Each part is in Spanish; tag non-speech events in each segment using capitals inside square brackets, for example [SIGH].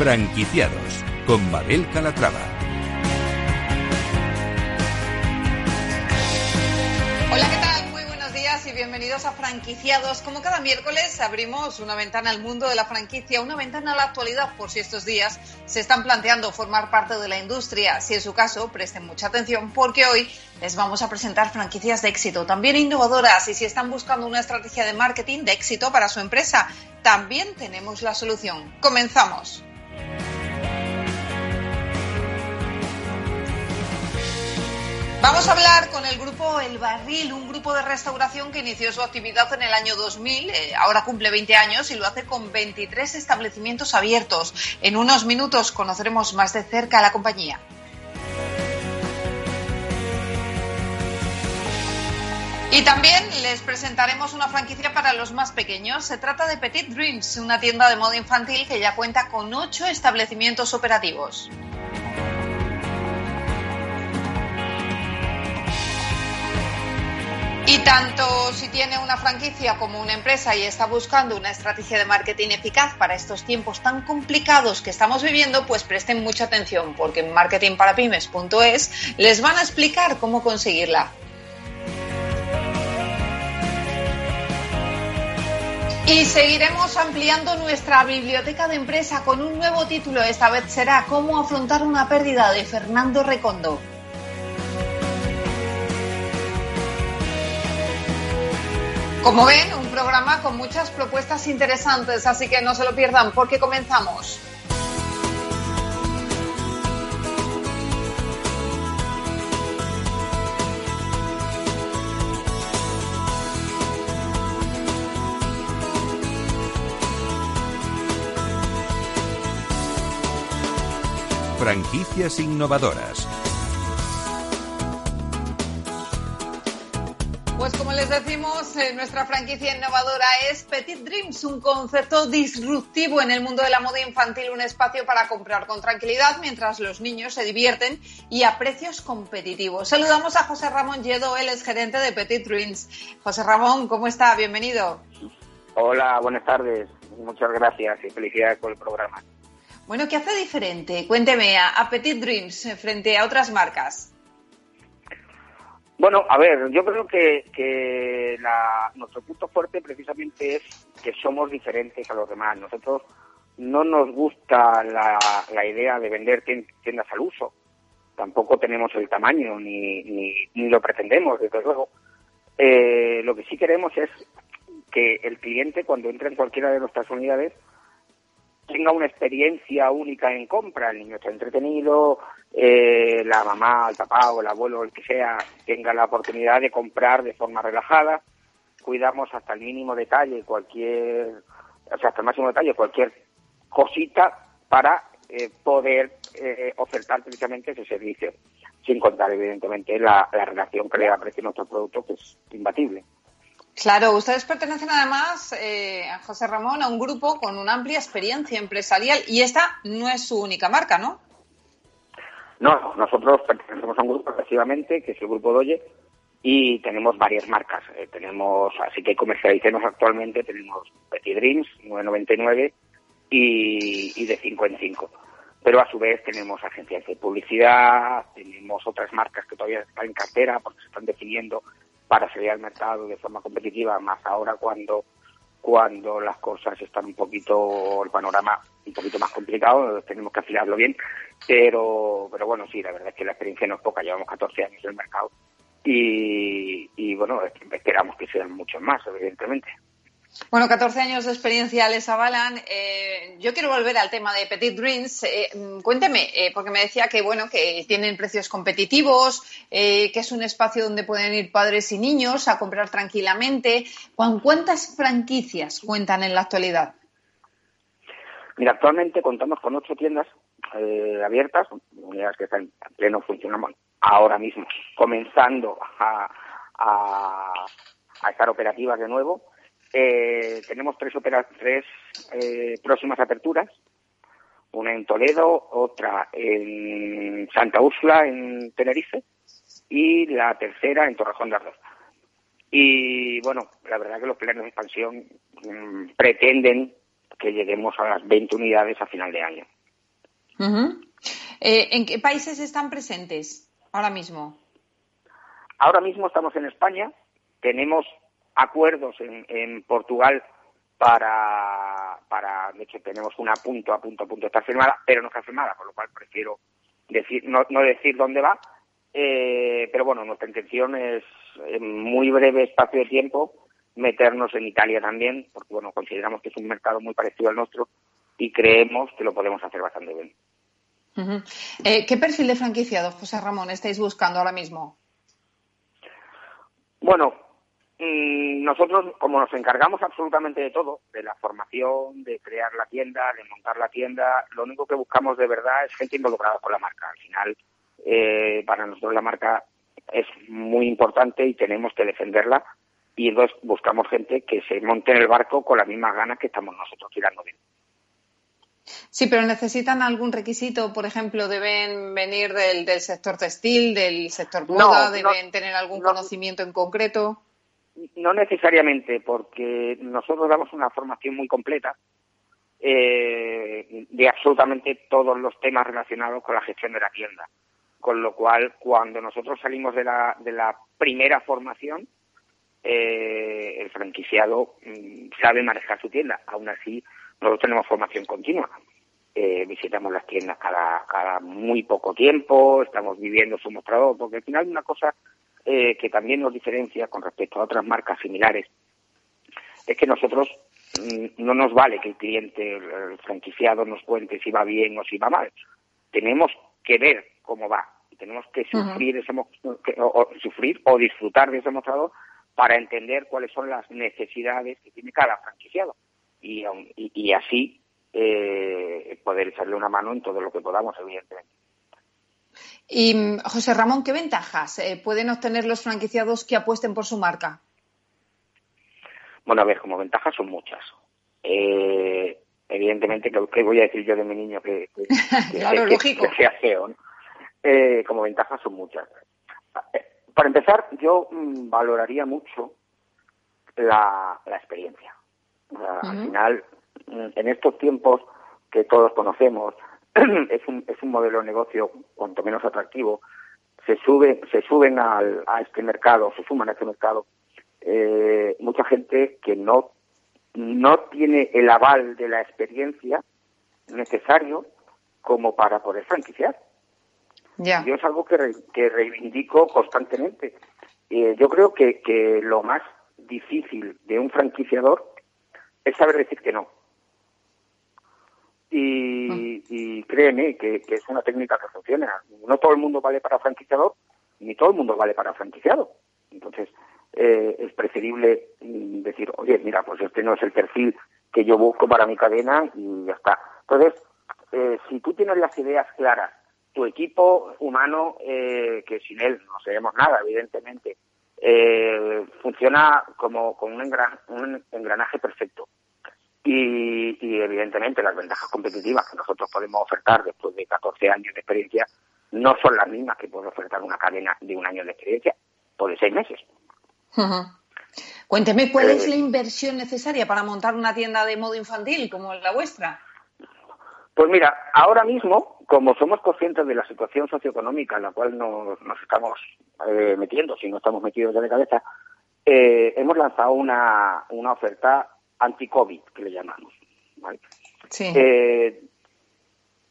Franquiciados con Babel Calatrava. Hola, ¿qué tal? Muy buenos días y bienvenidos a Franquiciados. Como cada miércoles abrimos una ventana al mundo de la franquicia, una ventana a la actualidad por si estos días se están planteando formar parte de la industria. Si es su caso, presten mucha atención porque hoy les vamos a presentar franquicias de éxito, también innovadoras y si están buscando una estrategia de marketing de éxito para su empresa, también tenemos la solución. Comenzamos. Vamos a hablar con el grupo El Barril, un grupo de restauración que inició su actividad en el año 2000, eh, ahora cumple 20 años y lo hace con 23 establecimientos abiertos. En unos minutos conoceremos más de cerca a la compañía. Y también les presentaremos una franquicia para los más pequeños. Se trata de Petit Dreams, una tienda de moda infantil que ya cuenta con ocho establecimientos operativos. Y tanto si tiene una franquicia como una empresa y está buscando una estrategia de marketing eficaz para estos tiempos tan complicados que estamos viviendo, pues presten mucha atención porque en marketingparapymes.es les van a explicar cómo conseguirla. Y seguiremos ampliando nuestra biblioteca de empresa con un nuevo título. Esta vez será Cómo afrontar una pérdida de Fernando Recondo. Como ven, un programa con muchas propuestas interesantes, así que no se lo pierdan porque comenzamos. Franquicias innovadoras. Pues como les decimos, eh, nuestra franquicia innovadora es Petit Dreams, un concepto disruptivo en el mundo de la moda infantil, un espacio para comprar con tranquilidad mientras los niños se divierten y a precios competitivos. Saludamos a José Ramón Lledo, él es gerente de Petit Dreams. José Ramón, ¿cómo está? Bienvenido. Hola, buenas tardes. Muchas gracias y felicidades por el programa. Bueno, ¿qué hace diferente? Cuénteme a Petit Dreams frente a otras marcas. Bueno, a ver, yo creo que, que la, nuestro punto fuerte precisamente es que somos diferentes a los demás. Nosotros no nos gusta la, la idea de vender tiendas al uso. Tampoco tenemos el tamaño ni, ni, ni lo pretendemos, desde luego. Eh, lo que sí queremos es que el cliente, cuando entra en cualquiera de nuestras unidades, tenga una experiencia única en compra, el niño está entretenido, eh, la mamá, el papá o el abuelo, el que sea, tenga la oportunidad de comprar de forma relajada, cuidamos hasta el mínimo detalle cualquier, o sea, hasta el máximo detalle cualquier cosita para eh, poder eh, ofertar precisamente ese servicio, sin contar evidentemente la, la relación que le da precio nuestro producto, que es imbatible. Claro, ustedes pertenecen además, eh, José Ramón, a un grupo con una amplia experiencia empresarial y esta no es su única marca, ¿no? No, nosotros pertenecemos a un grupo efectivamente, que es el Grupo Doye, y tenemos varias marcas. Eh, tenemos, así que comercialicemos actualmente, tenemos Petit Dreams, 999 y, y de 5 en 5. Pero a su vez tenemos agencias de publicidad, tenemos otras marcas que todavía están en cartera porque se están definiendo para salir al mercado de forma competitiva, más ahora cuando cuando las cosas están un poquito, el panorama un poquito más complicado, tenemos que afilarlo bien, pero, pero bueno, sí, la verdad es que la experiencia no es poca, llevamos 14 años en el mercado y, y bueno, esperamos que sean muchos más, evidentemente. Bueno, 14 años de experiencia les avalan. Eh, yo quiero volver al tema de Petit Dreams. Eh, cuénteme, eh, porque me decía que bueno que tienen precios competitivos, eh, que es un espacio donde pueden ir padres y niños a comprar tranquilamente. ¿Con cuántas franquicias cuentan en la actualidad? Mira, actualmente contamos con ocho tiendas eh, abiertas, unidades que están en pleno funcionamiento ahora mismo, comenzando a estar operativas de nuevo. Eh, tenemos tres, opera tres eh, próximas aperturas, una en Toledo, otra en Santa Úrsula, en Tenerife, y la tercera en Torrejón de Ardoz. Y bueno, la verdad que los planes de expansión mmm, pretenden que lleguemos a las 20 unidades a final de año. Eh, ¿En qué países están presentes ahora mismo? Ahora mismo estamos en España, tenemos acuerdos en, Portugal para, para, de hecho tenemos una punto a punto a punto está firmada, pero no está firmada, con lo cual prefiero decir, no, no decir dónde va, eh, pero bueno, nuestra intención es en muy breve espacio de tiempo meternos en Italia también, porque bueno, consideramos que es un mercado muy parecido al nuestro y creemos que lo podemos hacer bastante bien. Eh, ¿Qué perfil de franquiciado, José Ramón, estáis buscando ahora mismo? Bueno, nosotros, como nos encargamos absolutamente de todo, de la formación, de crear la tienda, de montar la tienda, lo único que buscamos de verdad es gente involucrada con la marca. Al final, eh, para nosotros la marca es muy importante y tenemos que defenderla y entonces buscamos gente que se monte en el barco con las mismas ganas que estamos nosotros tirando bien. Sí, pero necesitan algún requisito, por ejemplo, deben venir del, sector textil, del sector moda, deben tener algún conocimiento en concreto. No necesariamente, porque nosotros damos una formación muy completa eh, de absolutamente todos los temas relacionados con la gestión de la tienda. Con lo cual, cuando nosotros salimos de la, de la primera formación, eh, el franquiciado mm, sabe manejar su tienda. Aún así, nosotros tenemos formación continua. Eh, visitamos las tiendas cada, cada muy poco tiempo, estamos viviendo su mostrador, porque al final una cosa eh, que también nos diferencia con respecto a otras marcas similares es que nosotros mm, no nos vale que el cliente, el franquiciado, nos cuente si va bien o si va mal. Tenemos que ver cómo va y tenemos que sufrir, ese, o, sufrir o disfrutar de ese mostrador para entender cuáles son las necesidades que tiene cada franquiciado y, y, así eh, poder echarle una mano en todo lo que podamos, evidentemente. Y José Ramón, ¿qué ventajas eh, pueden obtener los franquiciados que apuesten por su marca? Bueno, a ver, como ventajas son muchas. Eh, evidentemente, ¿qué voy a decir yo de mi niño que, sea [LAUGHS] feo? como ventajas son muchas. Para empezar, yo mm, valoraría mucho la, experiencia. Al final, mm, en estos tiempos que todos conocemos, [CLEARS THROAT] es un, es un modelo de negocio cuanto menos atractivo. Se sube, se suben al, a este mercado, se suman a este mercado eh, mucha gente que no no tiene el aval de la experiencia necesario como para poder franquiciar. Yo es algo que, que reivindico constantemente. Eh, yo creo que, que lo más difícil de un franquiciador es saber decir que no. Y, y créeme que, que, es una técnica que funciona. No todo el mundo vale para franquiciador, ni todo el mundo vale para franquiciado. Entonces, eh, es preferible mm, decir, oye, mira, pues este no es el perfil que yo busco para mi cadena y ya está. Entonces, eh, si tú tienes las ideas claras tu equipo humano, eh, que sin él no sabemos nada, evidentemente, eh, funciona como, con un, engranaje perfecto. Y, evidentemente las ventajas competitivas que nosotros podemos ofertar después de 14 años de experiencia no son las mismas que puede ofertar una cadena de un año de experiencia o de seis meses. Cuénteme, ¿cuál es eh, la inversión necesaria para montar una tienda de modo infantil como la vuestra? Pues mira, ahora mismo, como somos conscientes de la situación socioeconómica en la cual nos, estamos eh, metiendo, si no estamos metidos ya de cabeza, eh, hemos lanzado una, una oferta anti-COVID, que le llamamos. Sí. Eh,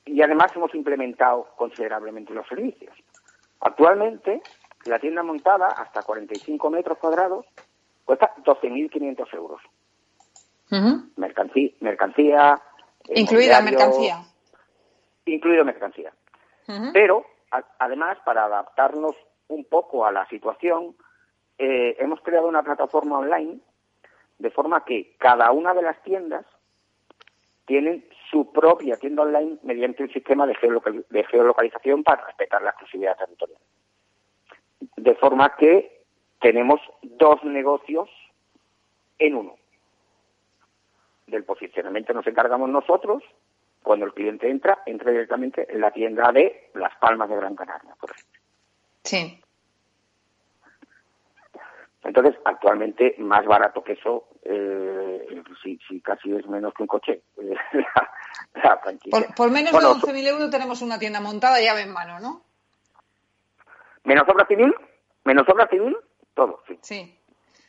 y además hemos implementado considerablemente los servicios. Actualmente, la tienda montada hasta 45 metros cuadrados cuesta 12.500 euros. mercancía, mercancía Incluida mercancía. Incluido mercancía. Pero, además, para adaptarnos un poco a la situación, eh, hemos creado una plataforma online de forma que cada una de las tiendas tienen su propia tienda online mediante un sistema de, de geolocalización para respetar la exclusividad territorial. De forma que tenemos dos negocios en uno del posicionamiento nos encargamos nosotros. Cuando el cliente entra, entra directamente en la tienda de Las Palmas de Gran Canaria, por ejemplo. Sí. Entonces, actualmente, más barato que eso, eh, si, casi es menos que un coche, [LAUGHS] la franquicia. Por, menos de 11.000 euros tenemos una tienda montada llave en mano, ¿no? Menos obra civil, menos obra civil, todo, sí. Sí.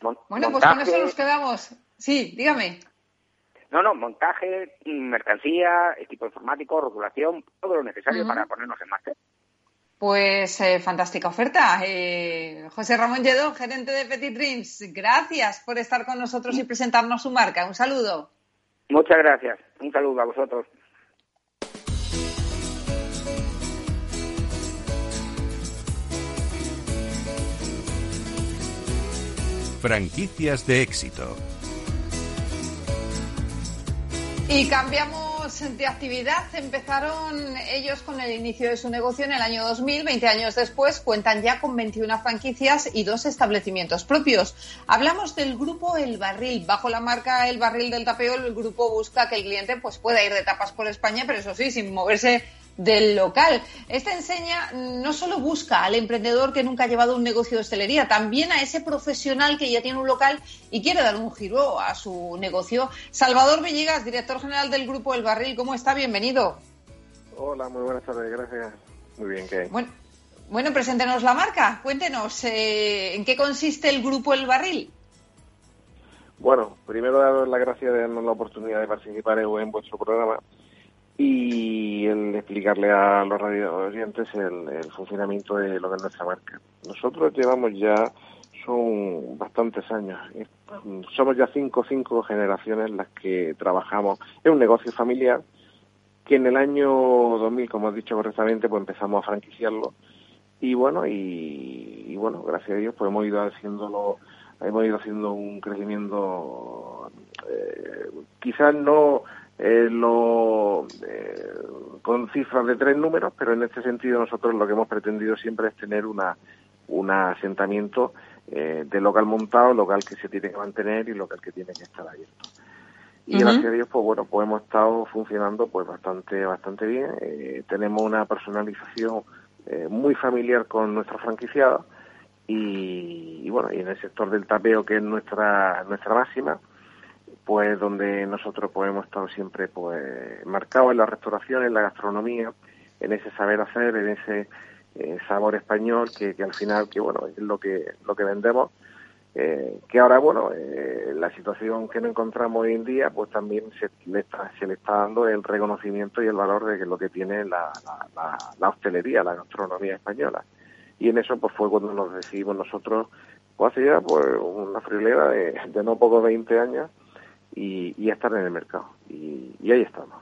bueno, pues con eso nos quedamos. Sí, dígame. No, no, montaje, mercancía, equipo informático, rotulación, todo lo necesario para ponernos en marcha. Pues eh, fantástica oferta. Eh, José Ramón Lledó, gerente de Petit Dreams, gracias por estar con nosotros y presentarnos su marca. Un saludo. Muchas gracias. Un saludo a vosotros. Franquicias de éxito. Y cambiamos de actividad. Empezaron ellos con el inicio de su negocio en el año 2000. 20 años después cuentan ya con 21 franquicias y dos establecimientos propios. Hablamos del grupo El Barril. Bajo la marca El Barril del Tapeo, el grupo busca que el cliente pues, pueda ir de tapas por España, pero eso sí, sin moverse del local. Esta enseña no solo busca al emprendedor que nunca ha llevado un negocio de hostelería, también a ese profesional que ya tiene un local y quiere dar un giro a su negocio. Salvador Villegas, director general del Grupo El Barril, ¿cómo está? Bienvenido. Hola, muy buenas tardes, gracias. Muy bien, ¿qué Bueno, bueno preséntenos la marca, cuéntenos, eh, ¿en qué consiste el Grupo El Barril? Bueno, primero daros las gracias de darnos la oportunidad de participar en vuestro programa y el explicarle a los radio el, funcionamiento de lo que es nuestra marca. Nosotros llevamos ya, son bastantes años, somos ya cinco, cinco generaciones las que trabajamos. Es un negocio familiar que en el año 2000, como has dicho correctamente, pues empezamos a franquiciarlo y bueno, y, bueno, gracias a Dios pues hemos ido haciéndolo hemos ido haciendo un crecimiento eh, quizás no eh, lo, eh, con cifras de tres números, pero en este sentido nosotros lo que hemos pretendido siempre es tener una, un asentamiento eh, de local montado, local que se tiene que mantener y local que tiene que estar abierto. Y gracias a Dios, pues bueno, pues hemos estado funcionando pues bastante, bastante bien. Eh, tenemos una personalización muy familiar con nuestra franquiciada y, y, bueno, y en el sector del tapeo que es nuestra, nuestra máxima, pues donde nosotros pues, hemos estado siempre pues marcados en la restauración, en la gastronomía, en ese saber hacer, en ese eh, sabor español que, al final que bueno es lo que lo que vendemos. Eh, que ahora bueno eh, la situación que nos encontramos hoy en día pues también se le está se le está dando el reconocimiento y el valor de que lo que tiene la, la, hostelería la gastronomía española. Y en eso pues fue cuando nos decidimos nosotros pues hace ya pues una frilera de, de no poco 20 años y, estar en el mercado. Y, ahí estamos.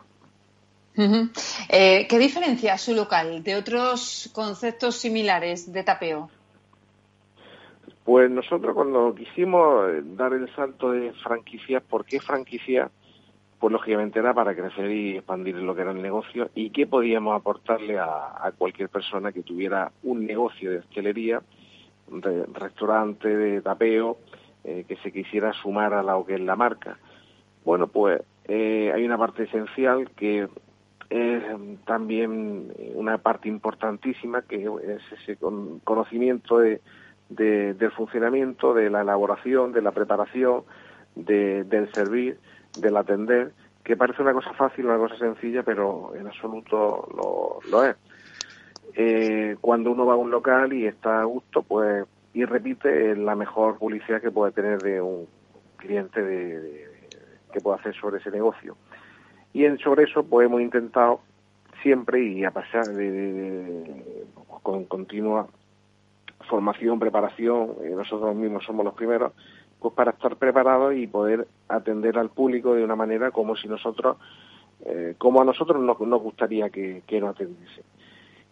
Eh, ¿Qué diferencia su local de otros conceptos similares de tapeo? Pues nosotros cuando quisimos eh, dar el salto de franquicias, ¿por qué franquicia? Pues lógicamente era para crecer y expandir lo que era el negocio y qué podíamos aportarle a, cualquier persona que tuviera un negocio de hostelería, de restaurante, de tapeo, eh, que se quisiera sumar a lo que es la marca. Bueno, pues eh, hay una parte esencial que es también una parte importantísima, que es ese conocimiento de, del funcionamiento, de la elaboración, de la preparación, del servir, del atender, que parece una cosa fácil, una cosa sencilla, pero en absoluto lo, es. Eh, cuando uno va a un local y está a gusto, pues y repite la mejor publicidad que puede tener de un cliente de que puedo hacer sobre ese negocio. Y en, sobre eso pues hemos intentado siempre y a pasar de, con continua formación, preparación, eh, nosotros mismos somos los primeros, pues para estar preparados y poder atender al público de una manera como si nosotros, eh, como a nosotros nos, nos gustaría que, que nos atendiese.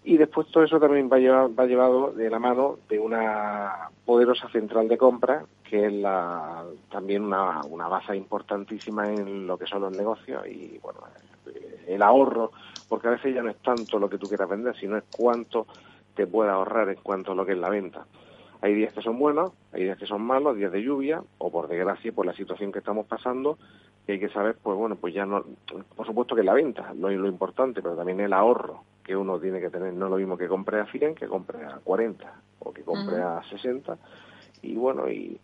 Y después todo eso también va, va llevado de la mano de una poderosa central de compra, que es la, también una, una base importantísima en lo que son los negocios y bueno, el ahorro, porque a veces ya no es tanto lo que tú quieras vender, sino es cuánto te puede ahorrar en cuanto a lo que es la venta. Hay días que son buenos, hay días que son malos, días de lluvia, o por desgracia, por la situación que estamos pasando, que hay que saber, pues bueno, pues ya no, por supuesto que la venta no es lo importante, pero también el ahorro que uno tiene que tener, no es lo mismo que compre a 100 que compre a 40 o que compre a 60 y bueno, y,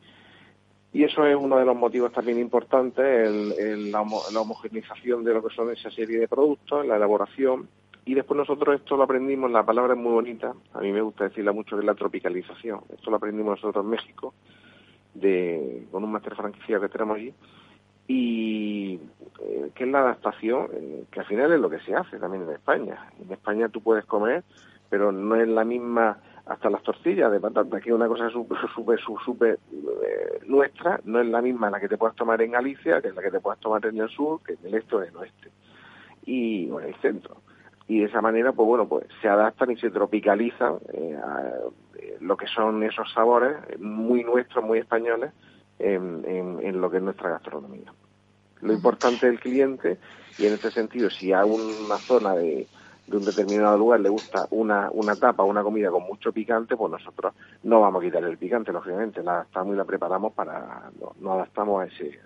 Y eso es uno de los motivos también importantes, el, la, la, homogeneización de lo que son esa serie de productos, la elaboración. Y después nosotros esto lo aprendimos, la palabra es muy bonita, a mí me gusta decirla mucho, que es la tropicalización. Esto lo aprendimos nosotros en México, de, con un máster franquiciado que tenemos allí. Y eh, que es la adaptación, eh, que al final es lo que se hace también en España. En España tú puedes comer, pero no es la misma hasta las tortillas de patata, que es una cosa súper, súper, súper eh, nuestra, no es la misma la que te puedes tomar en Galicia, que es la que te puedes tomar en el sur, que en el este o en el oeste, y en el centro. Y de esa manera, pues bueno, pues se adaptan y se tropicalizan eh, a eh, lo que son esos sabores muy nuestros, muy españoles, en, en, lo que es nuestra gastronomía. Lo importante del cliente, y en este sentido, si hay una zona de de un determinado lugar le gusta una, una tapa, una comida con mucho picante, pues nosotros no vamos a quitar el picante, lógicamente, la adaptamos y la preparamos para, nos adaptamos a ese,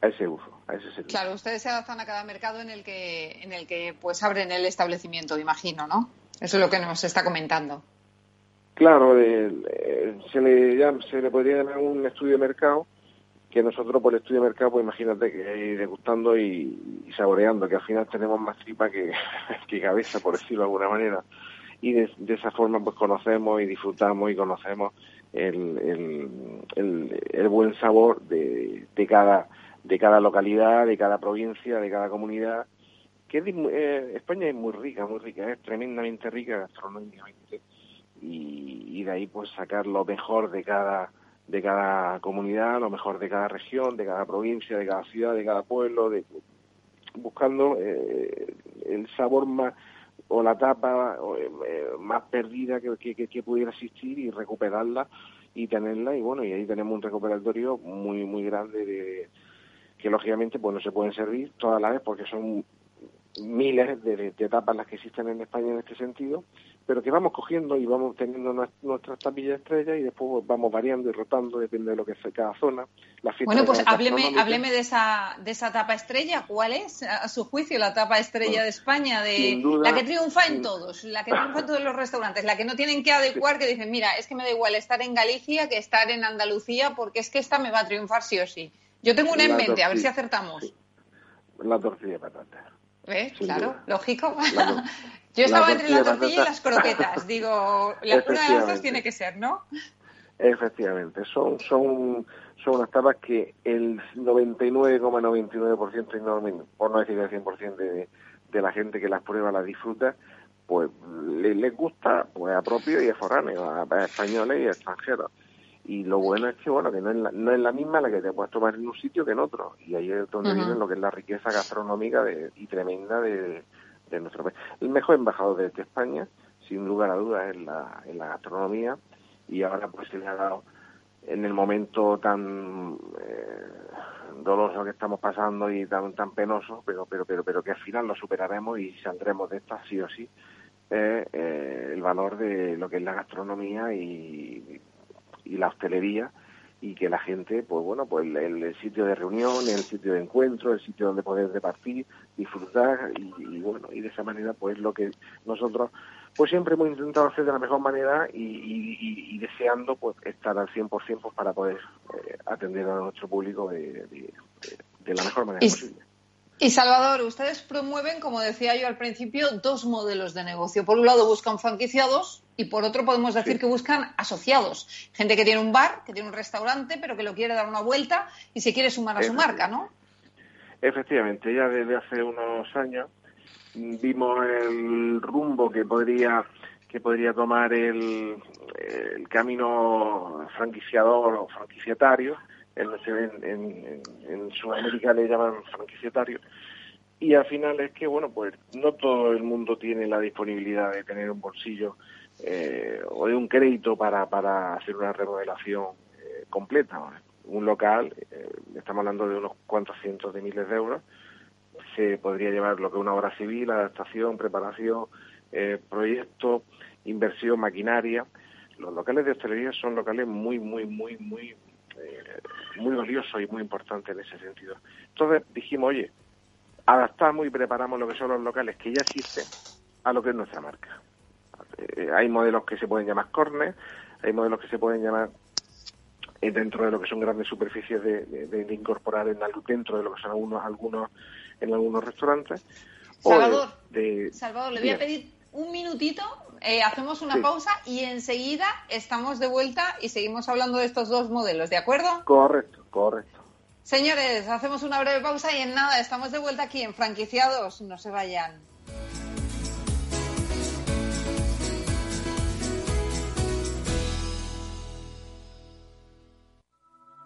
a ese, uso, a ese servicio. Claro, ustedes se adaptan a cada mercado en el que, en el que pues abren el establecimiento, imagino, ¿no? Eso es lo que nos está comentando. Claro, se, le se le podría llamar un estudio de mercado que nosotros por el estudio de mercado, pues imagínate que degustando y, saboreando, que al final tenemos más tripa que, [LAUGHS] cabeza, por decirlo de alguna manera. Y de, esa forma pues conocemos y disfrutamos y conocemos el, el, el, buen sabor de, de, cada, de cada localidad, de cada provincia, de cada comunidad. Que eh, España es muy rica, muy rica, es tremendamente rica gastronómicamente. Y, y de ahí pues sacar lo mejor de cada de cada comunidad, lo mejor de cada región, de cada provincia, de cada ciudad, de cada pueblo, de, buscando eh, el sabor más o la tapa eh, más perdida que, que, que, pudiera existir y recuperarla y tenerla. Y bueno y ahí tenemos un recuperatorio muy muy grande de que lógicamente pues no se pueden servir todas las vez porque son miles de, de, etapas las que existen en España en este sentido, pero que vamos cogiendo y vamos teniendo nuestras tapillas estrellas y después vamos variando y rotando, depende de lo que sea cada zona. bueno, pues hábleme, hábleme de esa, de esa tapa estrella. ¿Cuál es, a su juicio, la tapa estrella de España? De, la que triunfa en todos, la que triunfa en todos los restaurantes, la que no tienen que adecuar, que dicen, mira, es que me da igual estar en Galicia que estar en Andalucía porque es que esta me va a triunfar sí o sí. Yo tengo una en mente, a ver si acertamos. La tortilla de patata. ¿Ves? Claro, lógico. [LAUGHS] [LAUGHS] Yo estaba entre la tortilla y las croquetas. [LAUGHS] Digo, la pura de las dos tiene que ser, ¿no? Efectivamente, son, son, son unas tapas que el 99,99%, por no decir el 100% de, de la gente que las prueba, las disfruta, pues les, gusta, pues a propio y a foráneo, a, españoles y a extranjeros. Y lo bueno es que, bueno, que no es, la, no es la misma la que te puedes tomar en un sitio que en otro. Y ahí es donde viene lo que es la riqueza gastronómica de, y tremenda de, de nuestro país. El mejor embajador de, España, sin lugar a dudas, es la, en la gastronomía. Y ahora pues se le ha dado en el momento tan eh, doloroso que estamos pasando y tan tan penoso, pero pero pero pero que al final lo superaremos y saldremos de esta sí o sí, eh, el valor de lo que es la gastronomía y, y la hostelería y que la gente, pues bueno, pues el, sitio de reunión, el sitio de encuentro, el sitio donde poder departir, disfrutar y, bueno, y de esa manera pues lo que nosotros pues siempre hemos intentado hacer de la mejor manera y, deseando pues estar al 100% pues, para poder eh, atender a nuestro público de, de la mejor manera posible. Y Salvador, ustedes promueven, como decía yo al principio, dos modelos de negocio. Por un lado buscan franquiciados y por otro podemos decir que buscan asociados. Gente que tiene un bar, que tiene un restaurante, pero que lo quiere dar una vuelta y se quiere sumar a su marca, ¿no? Efectivamente, ya desde hace unos años vimos el rumbo que podría que podría tomar el, el camino franquiciador o franquiciatario en, en, en, Sudamérica le llaman franquiciatario. Y al final es que, bueno, pues no todo el mundo tiene la disponibilidad de tener un bolsillo eh, o de un crédito para, para hacer una remodelación eh, completa. Un local, eh, estamos hablando de unos cuantos cientos de miles de euros, se podría llevar lo que es una obra civil, adaptación, preparación, proyecto, inversión, maquinaria. Los locales de hostelería son locales muy, muy, muy, muy eh, muy valioso y muy importante en ese sentido. Entonces dijimos, oye, adaptamos y preparamos lo que son los locales que ya existen a lo que es nuestra marca. Eh, hay modelos que se pueden llamar corner, hay modelos que se pueden llamar dentro de lo que son grandes superficies de, incorporar en, dentro de lo que son algunos, algunos en algunos restaurantes. Salvador, Salvador, le voy a pedir un minutito, eh, hacemos una pausa y enseguida estamos de vuelta y seguimos hablando de estos dos modelos, ¿de acuerdo? Correcto, correcto. Señores, hacemos una breve pausa y en nada, estamos de vuelta aquí en Franquiciados, no se vayan.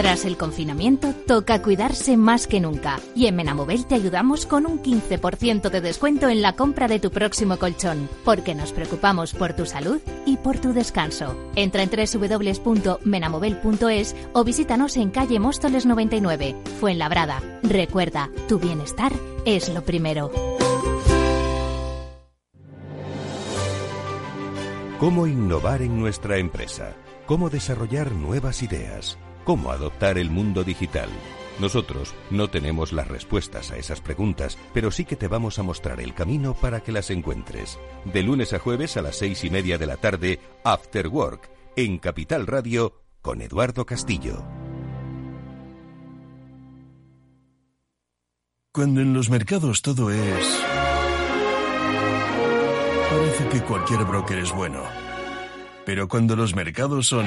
Tras el confinamiento, toca cuidarse más que nunca. Y en Menamobel te ayudamos con un 15% de descuento en la compra de tu próximo colchón, porque nos preocupamos por tu salud y por tu descanso. Entra en www.menamobel.es o visítanos en calle Móstoles 99, Fuenlabrada. Recuerda, tu bienestar es lo primero. ¿Cómo innovar en nuestra empresa? ¿Cómo desarrollar nuevas ideas? ¿Cómo adoptar el mundo digital? Nosotros no tenemos las respuestas a esas preguntas, pero sí que te vamos a mostrar el camino para que las encuentres. De lunes a jueves a las seis y media de la tarde, After Work, en Capital Radio, con Eduardo Castillo. Cuando en los mercados todo es... Parece que cualquier broker es bueno. Pero cuando los mercados son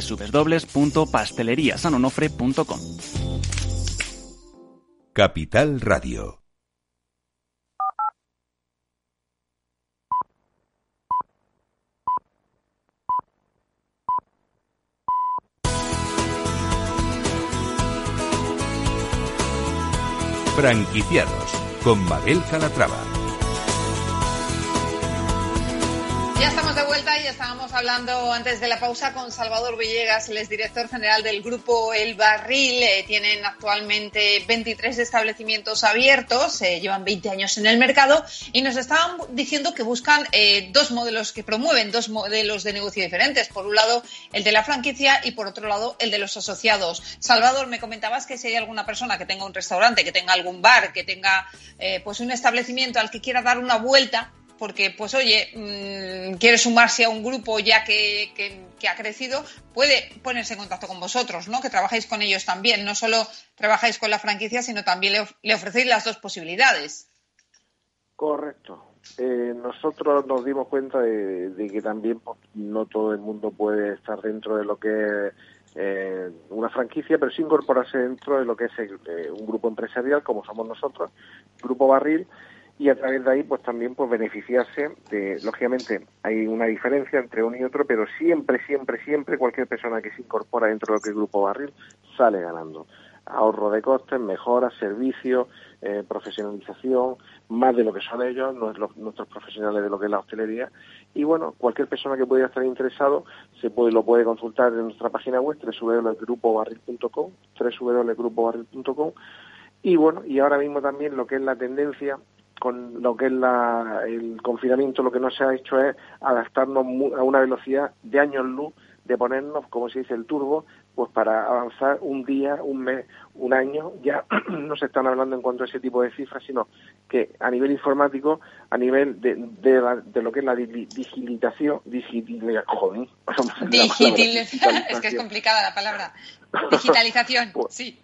www.pasteleriasanonofre.com. Capital Radio. Franquiciados con Mabel Calatrava. Ya estamos de vuelta y estábamos hablando antes de la pausa con Salvador Villegas, el director general del grupo El Barril. Eh, tienen actualmente 23 establecimientos abiertos, eh, llevan 20 años en el mercado y nos estaban diciendo que buscan eh, dos modelos, que promueven dos modelos de negocio diferentes. Por un lado, el de la franquicia y por otro lado, el de los asociados. Salvador, me comentabas que si hay alguna persona que tenga un restaurante, que tenga algún bar, que tenga pues un establecimiento al que quiera dar una vuelta, porque, pues oye, mm, quiere sumarse a un grupo ya que, que, ha crecido, puede ponerse en contacto con vosotros, ¿no? Que trabajáis con ellos también. No solo trabajáis con la franquicia, sino también le, ofrecéis las dos posibilidades. Correcto. Eh, nosotros nos dimos cuenta de, que también pues, no todo el mundo puede estar dentro de lo que es eh, una franquicia, pero sí incorporarse dentro de lo que es eh, un grupo empresarial, como somos nosotros, Grupo Barril, y a través de ahí pues también pues beneficiarse de lógicamente hay una diferencia entre uno y otro pero siempre siempre siempre cualquier persona que se incorpora dentro de lo que es grupo barril sale ganando. Ahorro de costes mejoras servicios eh, profesionalización más de lo que son ellos nuestros profesionales de lo que es la hostelería. Y bueno cualquier persona que pueda estar interesado se puede lo puede consultar en nuestra página web www.grupobarril.com www.grupobarril.com y bueno y ahora mismo también lo que es la tendencia con lo que es el confinamiento, lo que no se ha hecho es adaptarnos a una velocidad de años luz, de ponernos, como se dice, el turbo, pues para avanzar un día, un mes, un año, ya [CLEARS THROAT] no se están hablando en cuanto a ese tipo de cifras, sino que a nivel informático, a nivel de, de, lo que es la digitalización, [LAUGHS] digitalización, [LAUGHS] es que es complicada la palabra, digitalización, [LAUGHS] pues sí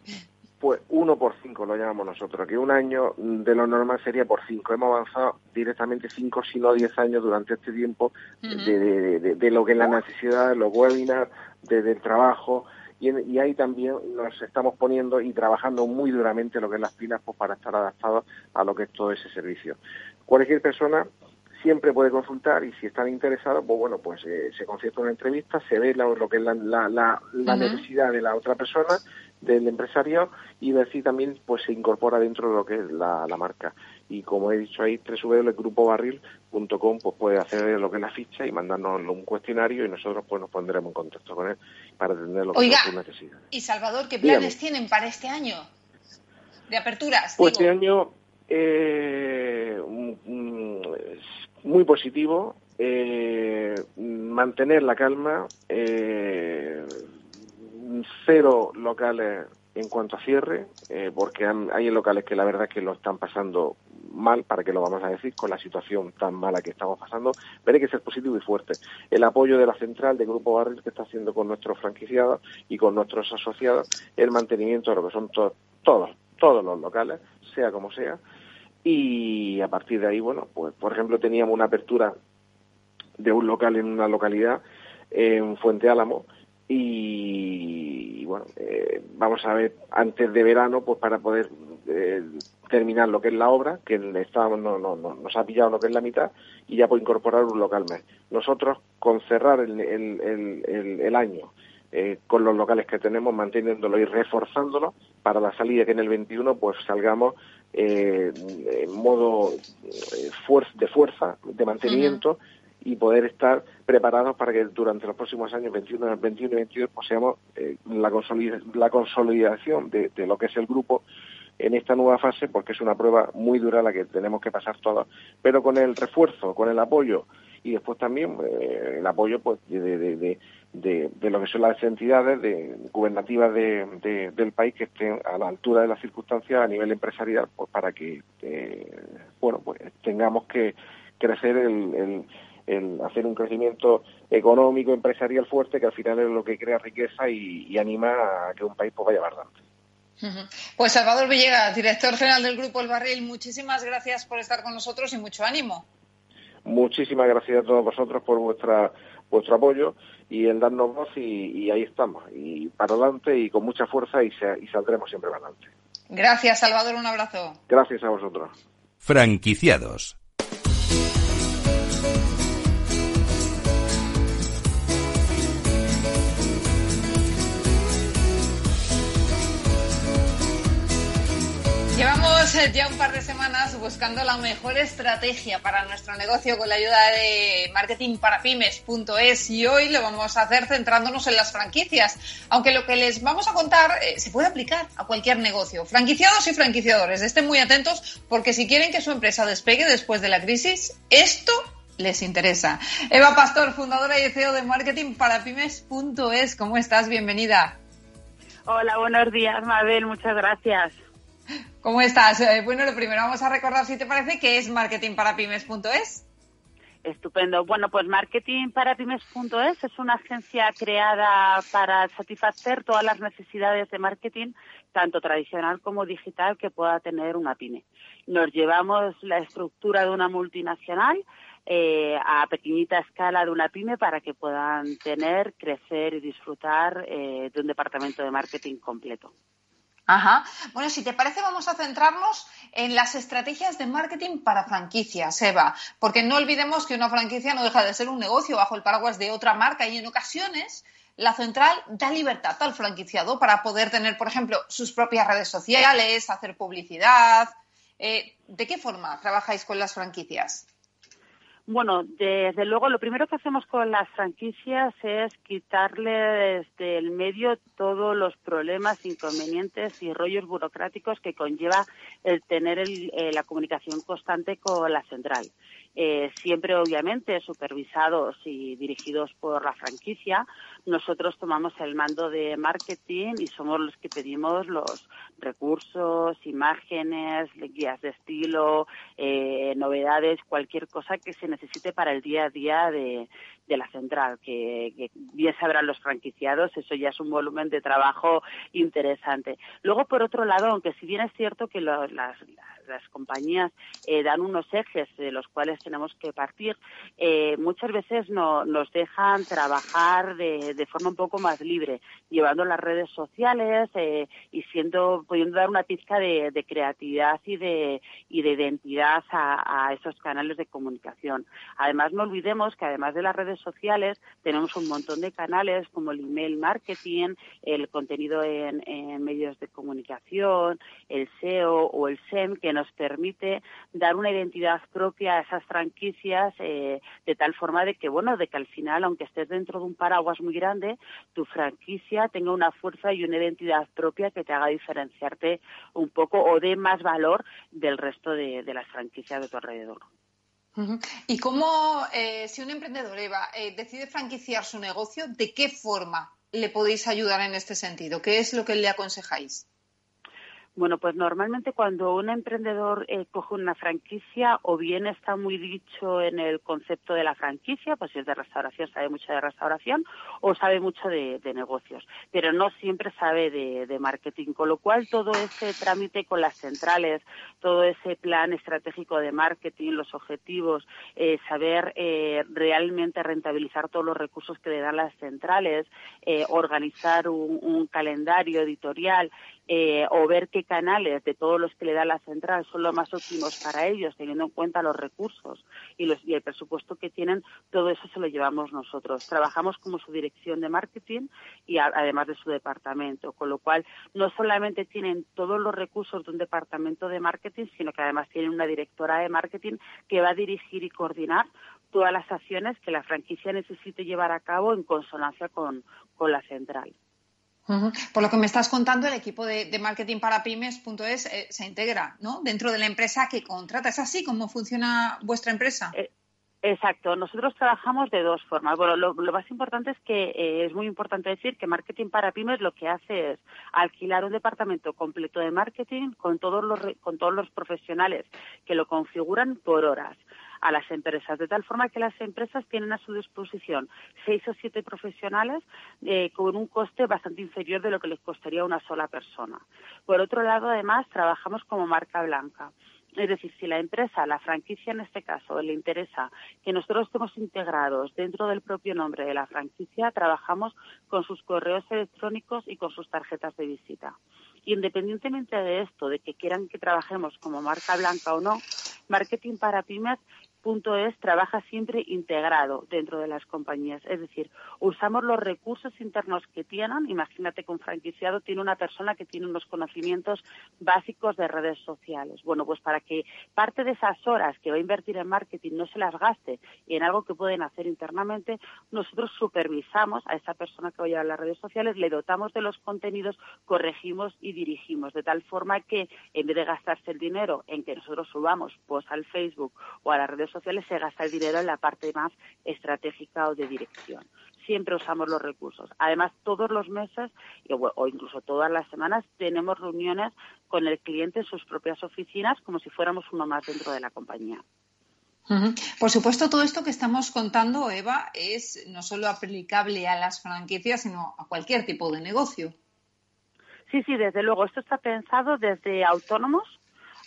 pues uno por cinco lo llamamos nosotros, que un año de lo normal sería por cinco. Hemos avanzado directamente cinco, si no diez años durante este tiempo de, lo que es la necesidad, de los webinars, de, del trabajo, y, y, ahí también nos estamos poniendo y trabajando muy duramente lo que es las pilas pues, para estar adaptados a lo que es todo ese servicio. Cualquier persona siempre puede consultar y si están interesados, pues bueno, pues eh, se concierta una entrevista, se ve lo, que es la, la, la, necesidad de la otra persona, del empresario y ver si también pues se incorpora dentro de lo que es la, marca. Y como he dicho ahí, www.grupobarril.com pues puede hacer lo que es la ficha y mandarnos un cuestionario y nosotros pues nos pondremos en contacto con él para atender lo que Oiga, Y Salvador, ¿qué planes tienen para este año de aperturas? Pues este año eh, muy positivo, eh, mantener la calma, eh, cero locales en cuanto a cierre, eh, porque hay locales que la verdad que lo están pasando mal, para que lo vamos a decir, con la situación tan mala que estamos pasando, pero hay que ser positivo y fuerte. El apoyo de la central de Grupo Barril que está haciendo con nuestros franquiciados y con nuestros asociados, el mantenimiento de lo que son todos, todos los locales, sea como sea, y a partir de ahí, bueno, pues por ejemplo teníamos una apertura de un local en una localidad, en Fuente Álamo, y, bueno, eh, vamos a ver antes de verano, pues para poder eh, terminar lo que es la obra, que estábamos, no, no, nos ha pillado lo que es la mitad, y ya puede incorporar un local más. Nosotros, con cerrar el, el, el, año eh, con los locales que tenemos, manteniéndolo y reforzándolo, para la salida que en el 21 pues salgamos en modo de fuerza, de mantenimiento, y poder estar preparados para que durante los próximos años 21, 21 y 22 pues seamos eh, la, consolidación de, lo que es el grupo en esta nueva fase porque es una prueba muy dura la que tenemos que pasar todos, pero con el refuerzo, con el apoyo y después también eh, el apoyo pues de, de, lo que son las entidades de, gubernativas del país que estén a la altura de las circunstancias a nivel empresarial pues para que eh, bueno pues tengamos que crecer el en hacer un crecimiento económico, empresarial fuerte, que al final es lo que crea riqueza y, anima a que un país pues, vaya bastante. Pues Salvador Villegas, director general del Grupo El Barril, muchísimas gracias por estar con nosotros y mucho ánimo. Muchísimas gracias a todos vosotros por vuestra vuestro apoyo y el darnos voz y, ahí estamos, y para adelante y con mucha fuerza y, y saldremos siempre para adelante. Gracias, Salvador, un abrazo. Gracias a vosotros. Franquiciados Llevamos ya un par de semanas buscando la mejor estrategia para nuestro negocio con la ayuda de marketingparapymes.es y hoy lo vamos a hacer centrándonos en las franquicias, aunque lo que les vamos a contar eh, se puede aplicar a cualquier negocio. Franquiciados y franquiciadores, estén muy atentos porque si quieren que su empresa despegue después de la crisis, esto les interesa. Eva Pastor, fundadora y CEO de marketingparapymes.es, ¿cómo estás? Bienvenida. Hola, buenos días, Mabel, muchas gracias. ¿Cómo estás? Eh, bueno, lo primero vamos a recordar, si te parece, qué es marketingparapymes.es. Estupendo. Bueno, pues marketingparapymes.es es una agencia creada para satisfacer todas las necesidades de marketing, tanto tradicional como digital, que pueda tener una pyme. Nos llevamos la estructura de una multinacional eh, a pequeñita escala de una pyme para que puedan tener, crecer y disfrutar eh, de un departamento de marketing completo. Ajá. Bueno, si te parece, vamos a centrarnos en las estrategias de marketing para franquicias, Eva, porque no olvidemos que una franquicia no deja de ser un negocio bajo el paraguas de otra marca y en ocasiones la central da libertad al franquiciado para poder tener, por ejemplo, sus propias redes sociales, hacer publicidad. Eh, ¿De qué forma trabajáis con las franquicias? Bueno, desde luego lo primero que hacemos con las franquicias es quitarle desde el medio todos los problemas, inconvenientes y rollos burocráticos que conlleva el tener eh, la comunicación constante con la central. Eh, siempre obviamente supervisados y dirigidos por la franquicia, nosotros tomamos el mando de marketing y somos los que pedimos los recursos, imágenes, guías de estilo, eh, novedades, cualquier cosa que se necesite para el día a día de, la central, que, bien sabrán los franquiciados, eso ya es un volumen de trabajo interesante. Luego, por otro lado, aunque si bien es cierto que las, las compañías eh, dan unos ejes de los cuales tenemos que partir, eh, muchas veces no, nos dejan trabajar de, de, forma un poco más libre, llevando las redes sociales eh, y siendo, pudiendo dar una pizca de, de, creatividad y de, y de identidad a, a esos canales de comunicación. Además, no olvidemos que además de las redes sociales, tenemos un montón de canales como el email marketing, el contenido en, medios de comunicación, el SEO o el SEM, que nos permite dar una identidad propia a esas franquicias eh, de tal forma de que, bueno, de que al final, aunque estés dentro de un paraguas muy grande, tu franquicia tenga una fuerza y una identidad propia que te haga diferenciarte un poco o dé más valor del resto de, las franquicias de tu alrededor. ¿Y cómo, eh, si un emprendedor, Eva, eh, decide franquiciar su negocio, de qué forma le podéis ayudar en este sentido? ¿Qué es lo que le aconsejáis? Bueno, pues normalmente cuando un emprendedor eh, coge una franquicia, o bien está muy dicho en el concepto de la franquicia, pues si es de restauración sabe mucho de restauración, o sabe mucho de, negocios, pero no siempre sabe de, marketing, con lo cual todo ese trámite con las centrales, todo ese plan estratégico de marketing, los objetivos, eh, saber eh, realmente rentabilizar todos los recursos que le dan las centrales, organizar un, un calendario editorial eh, o ver qué canales de todos los que le da la central son los más óptimos para ellos, teniendo en cuenta los recursos y, los, y el presupuesto que tienen, todo eso se lo llevamos nosotros. Trabajamos como su dirección de marketing y además de su departamento, con lo cual no solamente tienen todos los recursos de un departamento de marketing, sino que además tienen una directora de marketing que va a dirigir y coordinar todas las acciones que la franquicia necesite llevar a cabo en consonancia con la central. Por lo que me estás contando, el equipo de, marketing para pymes.es eh, se integra ¿no? dentro de la empresa que contrata. ¿Es así como funciona vuestra empresa? Eh, exacto. Nosotros trabajamos de dos formas. Bueno, lo, más importante es que eh, es muy importante decir que Marketing para Pymes lo que hace es alquilar un departamento completo de marketing con todos los, con todos los profesionales que lo configuran por horas a las empresas, de tal forma que las empresas tienen a su disposición seis o siete profesionales eh, con un coste bastante inferior de lo que les costaría una sola persona. Por otro lado, además, trabajamos como marca blanca. Es decir, si la empresa, la franquicia en este caso, le interesa que nosotros estemos integrados dentro del propio nombre de la franquicia, trabajamos con sus correos electrónicos y con sus tarjetas de visita. Independientemente de esto, de que quieran que trabajemos como marca blanca o no, Marketing para Pymes es trabaja siempre integrado dentro de las compañías. Es decir, usamos los recursos internos que tienen. Imagínate que un franquiciado tiene una persona que tiene unos conocimientos básicos de redes sociales. Bueno, pues para que parte de esas horas que va a invertir en marketing no se las gaste y en algo que pueden hacer internamente, nosotros supervisamos a esa persona que va a llevar las redes sociales, le dotamos de los contenidos, corregimos y dirigimos, de tal forma que en vez de gastarse el dinero en que nosotros subamos al Facebook o a las redes sociales se gasta el dinero en la parte más estratégica o de dirección. Siempre usamos los recursos. Además, todos los meses o incluso todas las semanas tenemos reuniones con el cliente en sus propias oficinas como si fuéramos uno más dentro de la compañía. Por supuesto, todo esto que estamos contando, Eva, es no solo aplicable a las franquicias, sino a cualquier tipo de negocio. Sí, sí, desde luego. Esto está pensado desde autónomos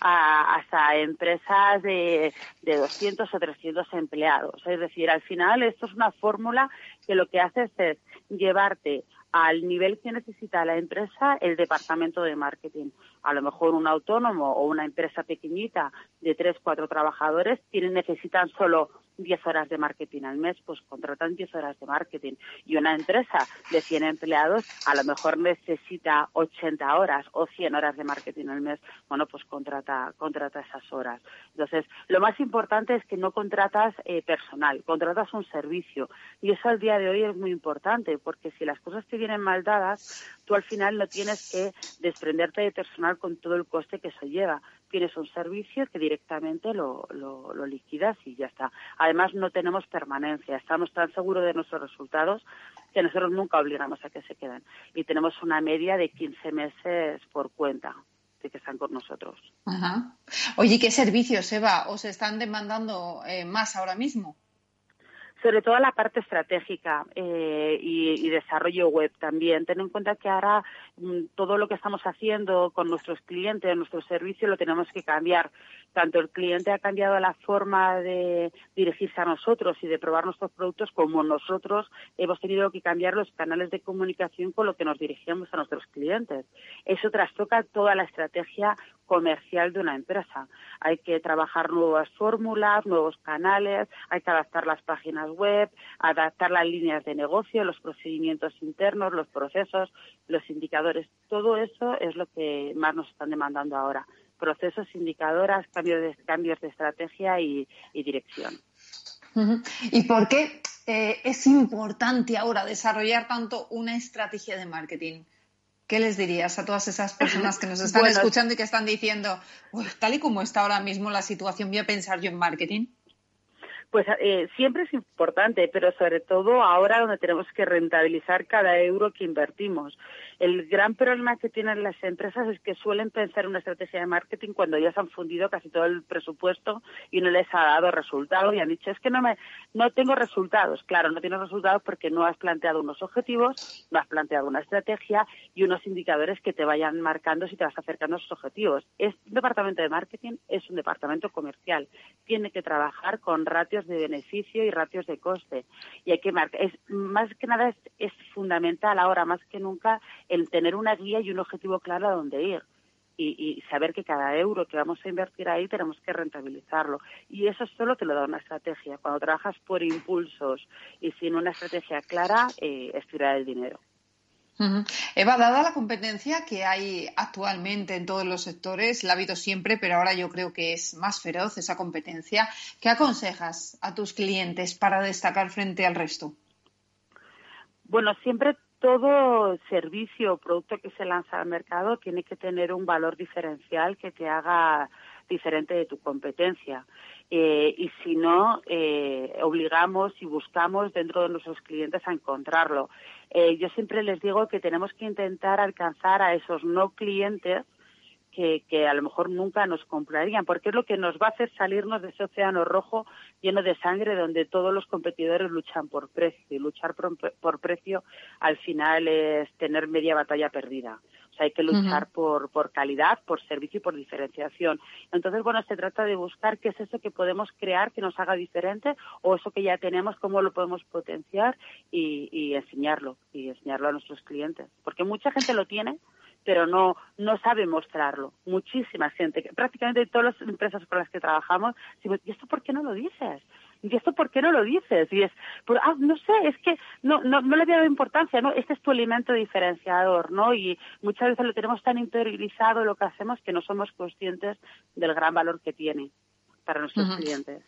hasta empresas de, de 200 o 300 empleados. Es decir, al final esto es una fórmula que lo que hace es llevarte al nivel que necesita la empresa el departamento de marketing. A lo mejor un autónomo o una empresa pequeñita de tres, cuatro trabajadores tienen, necesitan solo 10 horas de marketing al mes, pues contratan 10 horas de marketing. Y una empresa de 100 empleados a lo mejor necesita 80 horas o 100 horas de marketing al mes. Bueno, pues contrata, contrata esas horas. Entonces, lo más importante es que no contratas eh, personal, contratas un servicio. Y eso al día de hoy es muy importante, porque si las cosas te vienen mal dadas, tú al final no tienes que desprenderte de personal con todo el coste que eso lleva tienes un servicio que directamente lo, liquidas y ya está. Además, no tenemos permanencia. Estamos tan seguros de nuestros resultados que nosotros nunca obligamos a que se queden. Y tenemos una media de 15 meses por cuenta de que están con nosotros. Ajá. Oye, ¿qué servicios, Eva, os están demandando eh, más ahora mismo? Sobre todo la parte estratégica eh, y, desarrollo web también. Ten en cuenta que ahora mm, todo lo que estamos haciendo con nuestros clientes, nuestro servicio, lo tenemos que cambiar. Tanto el cliente ha cambiado la forma de dirigirse a nosotros y de probar nuestros productos, como nosotros hemos tenido que cambiar los canales de comunicación con lo que nos dirigimos a nuestros clientes. Eso trastoca toda la estrategia comercial de una empresa. Hay que trabajar nuevas fórmulas, nuevos canales, hay que adaptar las páginas web, adaptar las líneas de negocio, los procedimientos internos, los procesos, los indicadores. Todo eso es lo que más nos están demandando ahora. Procesos, indicadoras, cambios de, cambios de estrategia y, dirección. ¿Y por qué eh, es importante ahora desarrollar tanto una estrategia de marketing? ¿Qué les dirías a todas esas personas que nos están [LAUGHS] escuchando y que están diciendo, tal y como está ahora mismo la situación, voy a pensar yo en marketing? Pues eh, siempre es importante, pero sobre todo ahora donde tenemos que rentabilizar cada euro que invertimos. El gran problema que tienen las empresas es que suelen pensar una estrategia de marketing cuando ya se han fundido casi todo el presupuesto y no les ha dado resultados y han dicho es que no me no tengo resultados. Claro, no tienes resultados porque no has planteado unos objetivos, no has planteado una estrategia y unos indicadores que te vayan marcando si te vas acercando a esos objetivos. Es un departamento de marketing, es un departamento comercial. Tiene que trabajar con ratios de beneficio y ratios de coste. Y hay que marcar, es más que nada es, es fundamental ahora más que nunca el tener una guía y un objetivo claro a dónde ir. Y, saber que cada euro que vamos a invertir ahí tenemos que rentabilizarlo. Y eso solo te lo da una estrategia. Cuando trabajas por impulsos y sin una estrategia clara, eh, es tirar el dinero. Eva, dada la competencia que hay actualmente en todos los sectores, la ha habido siempre, pero ahora yo creo que es más feroz esa competencia, ¿qué aconsejas a tus clientes para destacar frente al resto? Bueno, siempre todo servicio o producto que se lanza al mercado tiene que tener un valor diferencial que te haga diferente de tu competencia. Eh, y si no, eh, obligamos y buscamos dentro de nuestros clientes a encontrarlo. Eh, yo siempre les digo que tenemos que intentar alcanzar a esos no clientes que, a lo mejor nunca nos comprarían, porque es lo que nos va a hacer salirnos de ese océano rojo lleno de sangre donde todos los competidores luchan por precio y luchar por, precio al final es tener media batalla perdida. O sea, hay que luchar por, por calidad, por servicio y por diferenciación. Entonces, bueno, se trata de buscar qué es eso que podemos crear que nos haga diferente o eso que ya tenemos, cómo lo podemos potenciar y, y enseñarlo, y enseñarlo a nuestros clientes. Porque mucha gente lo tiene, pero no, no sabe mostrarlo. Muchísima gente, prácticamente todas las empresas con las que trabajamos, decimos, ¿y esto por qué no lo dices? ¿y esto por qué no lo dices? Y es, pues, ah, no sé, es que no, no, no le había dado importancia, ¿no? Este es tu elemento diferenciador, ¿no? Y muchas veces lo tenemos tan interiorizado lo que hacemos que no somos conscientes del gran valor que tiene para nuestros clientes.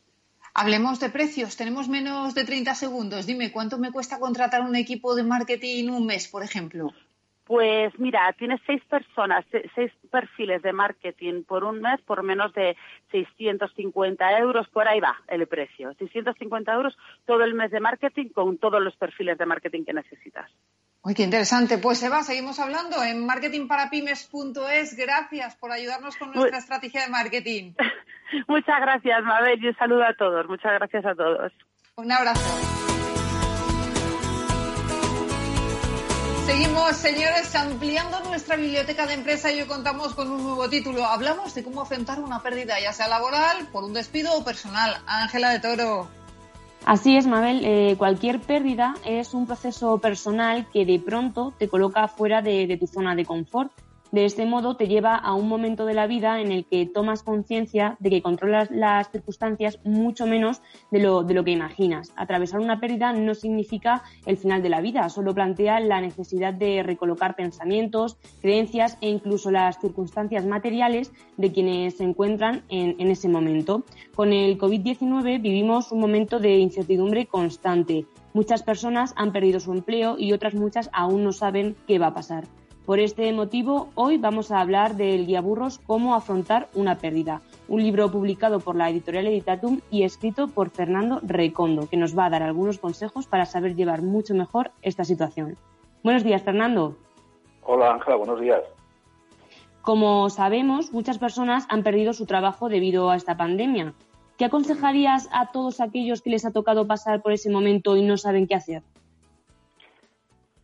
Hablemos de precios. Tenemos menos de 30 segundos. Dime, ¿cuánto me cuesta contratar un equipo de marketing un mes, por ejemplo? Pues mira, tienes seis personas, seis perfiles de marketing por un mes por menos de 650 euros, por ahí va el precio. 650 euros todo el mes de marketing con todos los perfiles de marketing que necesitas. Uy, qué interesante. Pues Eva, seguimos hablando en marketingparapymes.es. Gracias por ayudarnos con nuestra estrategia de marketing. [LAUGHS] Muchas gracias, Mabel, y un saludo a todos. Muchas gracias a todos. Un abrazo. Seguimos, señores, ampliando nuestra biblioteca de empresa y hoy contamos con un nuevo título. Hablamos de cómo afrontar una pérdida, ya sea laboral, por un despido o personal. Ángela de Toro. Así es, Mabel. Eh, cualquier pérdida es un proceso personal que de pronto te coloca fuera de tu zona de confort de este modo te lleva a un momento de la vida en el que tomas conciencia de que controlas las circunstancias mucho menos de lo, de lo que imaginas. Atravesar una pérdida no significa el final de la vida, solo plantea la necesidad de recolocar pensamientos, creencias e incluso las circunstancias materiales de quienes se encuentran en, en ese momento. Con el COVID-19 vivimos un momento de incertidumbre constante. Muchas personas han perdido su empleo y otras muchas aún no saben qué va a pasar. Por este motivo, hoy vamos a hablar del guía burros Cómo afrontar una pérdida, un libro publicado por la editorial Editatum y escrito por Fernando Recondo, que nos va a dar algunos consejos para saber llevar mucho mejor esta situación. Buenos días, Fernando. Hola, Ángela, buenos días. Como sabemos, muchas personas han perdido su trabajo debido a esta pandemia. ¿Qué aconsejarías a todos aquellos que les ha tocado pasar por ese momento y no saben qué hacer?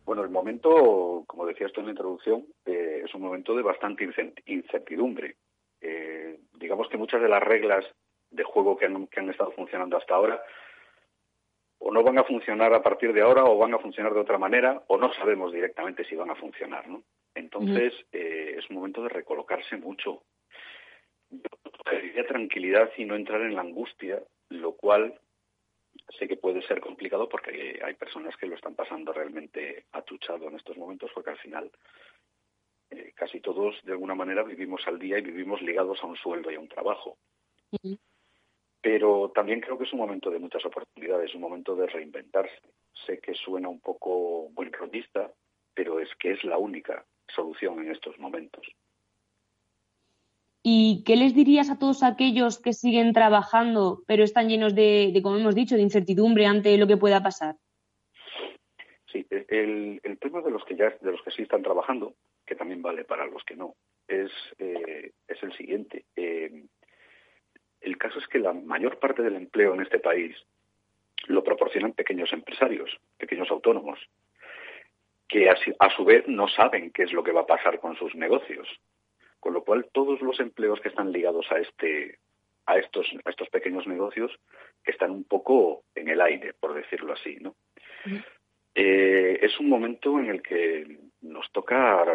Bueno, el momento, como decías tú en la introducción, eh, es un momento de bastante incertidumbre. Eh, digamos que muchas de las reglas de juego que han, que han estado funcionando hasta ahora o no van a funcionar a partir de ahora o van a funcionar de otra manera o no sabemos directamente si van a funcionar, ¿no? Entonces eh, es un momento de recolocarse mucho. Yo tranquilidad y no entrar en la angustia, lo cual sé que puede ser complicado porque hay personas que lo están pasando realmente atuchado en estos momentos porque al final eh, casi todos de alguna manera vivimos al día y vivimos ligados a un sueldo y a un trabajo. Pero también creo que es un momento de muchas oportunidades, un momento de reinventarse. Sé que suena un poco buen rodista, pero es que es la única solución en estos momentos. ¿Y qué les dirías a todos aquellos que siguen trabajando, pero están llenos de, como hemos dicho, de incertidumbre ante lo que pueda pasar? Sí, el, tema de los que ya de los que sí están trabajando, que también vale para los que no, es, eh, es el siguiente. Eh, el caso es que la mayor parte del empleo en este país lo proporcionan pequeños empresarios, pequeños autónomos, que a su vez no saben qué es lo que va a pasar con sus negocios con lo cual, todos los empleos que están ligados a este a estos a estos pequeños negocios que están un poco en el aire, por decirlo así, ¿no? Eh, es un momento en el que nos toca,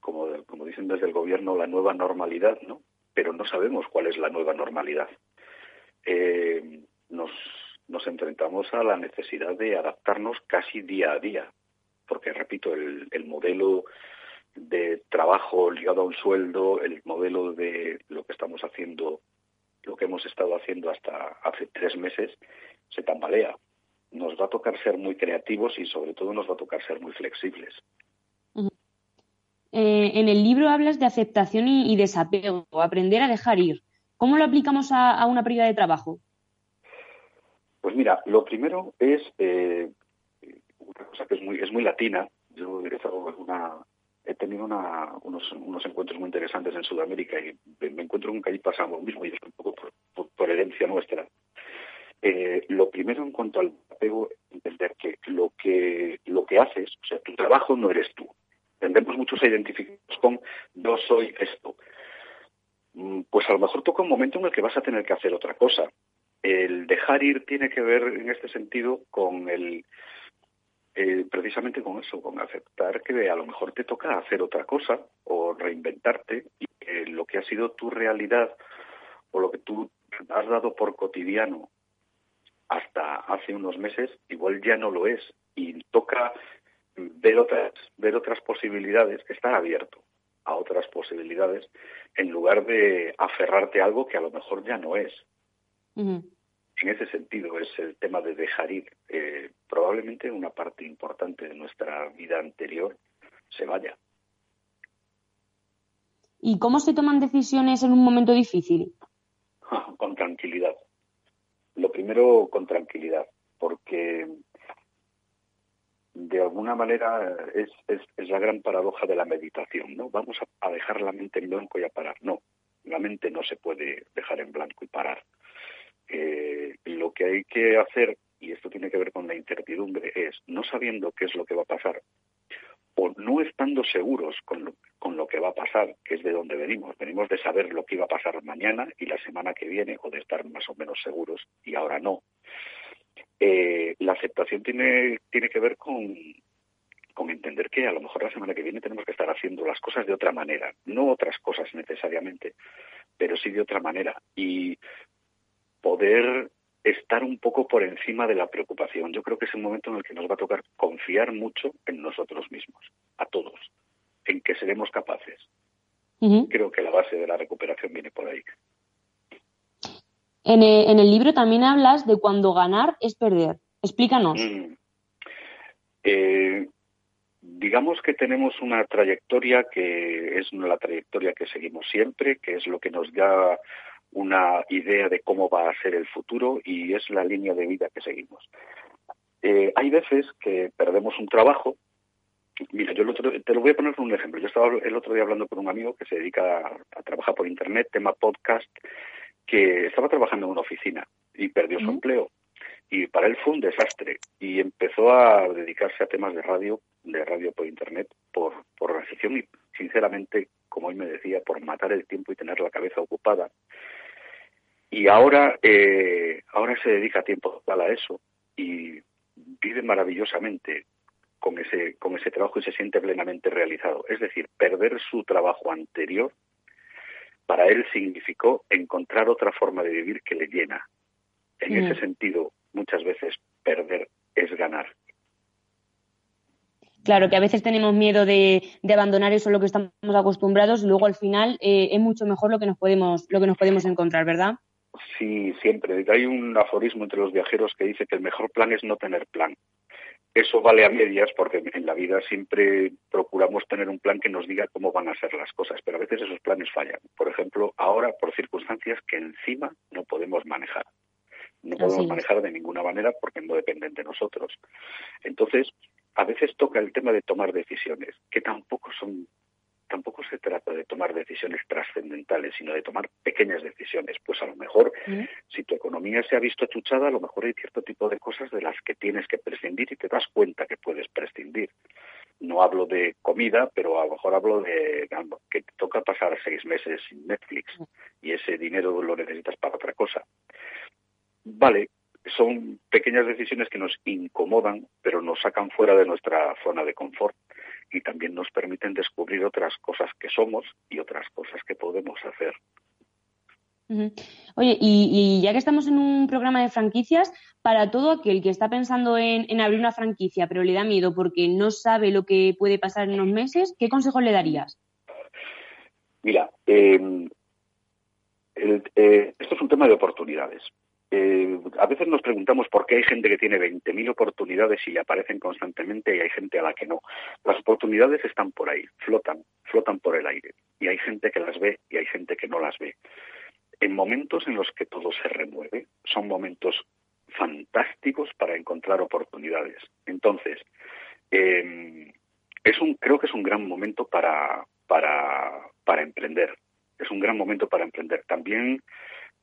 como, como dicen desde el gobierno, la nueva normalidad, ¿no? Pero no sabemos cuál es la nueva normalidad. Eh, nos, nos enfrentamos a la necesidad de adaptarnos casi día a día, porque, repito, el, el modelo de trabajo ligado a un sueldo, el modelo de lo que estamos haciendo, lo que hemos estado haciendo hasta hace tres meses, se tambalea. Nos va a tocar ser muy creativos y sobre todo nos va a tocar ser muy flexibles. Eh, en el libro hablas de aceptación y, desapego, aprender a dejar ir. ¿Cómo lo aplicamos a, una pérdida de trabajo? Pues mira, lo primero es eh, una cosa que es muy, es muy latina. Yo he una, he tenido unos, unos, encuentros muy interesantes en Sudamérica y me encuentro con que allí pasa lo mismo y es un poco por, herencia nuestra. Eh, lo primero en cuanto al apego, entender que lo que lo que haces, o sea, tu trabajo no eres tú. Tendemos muchos a identificarnos con yo soy esto. Mm, pues a lo mejor toca un momento en el que vas a tener que hacer otra cosa. El dejar ir tiene que ver en este sentido con el eh, precisamente con eso, con aceptar que a lo mejor te toca hacer otra cosa o reinventarte y lo que ha sido tu realidad o lo que tú has dado por cotidiano hasta hace unos meses igual ya no lo es. Y toca ver otras ver otras posibilidades estar abierto a otras posibilidades en lugar de aferrarte a algo que a lo mejor ya no es en ese sentido es el tema de dejar ir eh, probablemente una parte importante de nuestra vida anterior se vaya ¿Y cómo se toman decisiones en un momento difícil? [LAUGHS] con tranquilidad. Lo primero, con tranquilidad, porque de alguna manera es, es, la gran paradoja de la meditación, ¿no? Vamos a, dejar la mente en blanco y a parar. No, la mente no se puede dejar en blanco y parar. Eh, lo que hay que hacer, y esto tiene que ver con la incertidumbre, es no sabiendo qué es lo que va a pasar, o no estando seguros con lo, con lo que va a pasar, que es de donde venimos. Venimos de saber lo que iba a pasar mañana y la semana que viene, o de estar más o menos seguros, y ahora no. Eh, la aceptación tiene, tiene que ver con, con entender que a lo mejor la semana que viene tenemos que estar haciendo las cosas de otra manera, no otras cosas necesariamente, pero sí de otra manera. Y poder estar un poco por encima de la preocupación. Yo creo que es el momento en el que nos va a tocar confiar mucho en nosotros mismos, a todos, en que seremos capaces. Creo que la base de la recuperación viene por ahí. En el, en el libro también hablas de cuando ganar es perder. Explícanos. Mm. Eh, digamos que tenemos una trayectoria que es la trayectoria que seguimos siempre, que es lo que nos da una idea de cómo va a ser el futuro y es la línea de vida que seguimos. Eh, hay veces que perdemos un trabajo. Mira, yo te lo voy a poner un ejemplo. Yo estaba el otro día hablando con un amigo que se dedica a, trabajar por Internet, tema podcast, que estaba trabajando en una oficina y perdió su empleo. Y para él fue un desastre y empezó a dedicarse a temas de radio, de radio por Internet, por, por y, sinceramente, como él me decía, por matar el tiempo y tener la cabeza ocupada y ahora, eh, ahora se dedica tiempo total a eso y vive maravillosamente con ese, con ese trabajo y se siente plenamente realizado. Es decir, perder su trabajo anterior para él significó encontrar otra forma de vivir que le llena. En ese mm. sentido, muchas veces perder es ganar. Claro, que a veces tenemos miedo de, abandonar eso a lo que estamos acostumbrados y luego al final eh, es mucho mejor lo que nos podemos, lo que nos podemos encontrar, ¿verdad? Sí, siempre. Hay un aforismo entre los viajeros que dice que el mejor plan es no tener plan. Eso vale a medias porque en la vida siempre procuramos tener un plan que nos diga cómo van a ser las cosas, pero a veces esos planes fallan. Por ejemplo, ahora por circunstancias que encima no podemos manejar. No podemos manejar de ninguna manera porque no dependen de nosotros. Entonces, a veces toca el tema de tomar decisiones, que tampoco son tampoco se trata de tomar decisiones trascendentales, sino de tomar pequeñas decisiones. Pues a lo mejor, si tu economía se ha visto chuchada, a lo mejor hay cierto tipo de cosas de las que tienes que prescindir y te das cuenta que puedes prescindir. No hablo de comida, pero a lo mejor hablo de que te toca pasar seis meses sin Netflix y ese dinero lo necesitas para otra cosa. Vale, son pequeñas decisiones que nos incomodan, pero nos sacan fuera de nuestra zona de confort y también nos permiten descubrir otras cosas que somos y otras cosas que podemos hacer. Oye, y, ya que estamos en un programa de franquicias, para todo aquel que está pensando en, abrir una franquicia, pero le da miedo porque no sabe lo que puede pasar en unos meses, ¿qué consejos le darías? Mira, eh, eh, esto es un tema de oportunidades. Eh, a veces nos preguntamos por qué hay gente que tiene 20.000 oportunidades y aparecen constantemente y hay gente a la que no. Las oportunidades están por ahí, flotan, flotan por el aire. Y hay gente que las ve y hay gente que no las ve. En momentos en los que todo se remueve, son momentos fantásticos para encontrar oportunidades. Entonces, eh, es un, creo que es un gran momento para, para, para emprender. Es un gran momento para emprender. También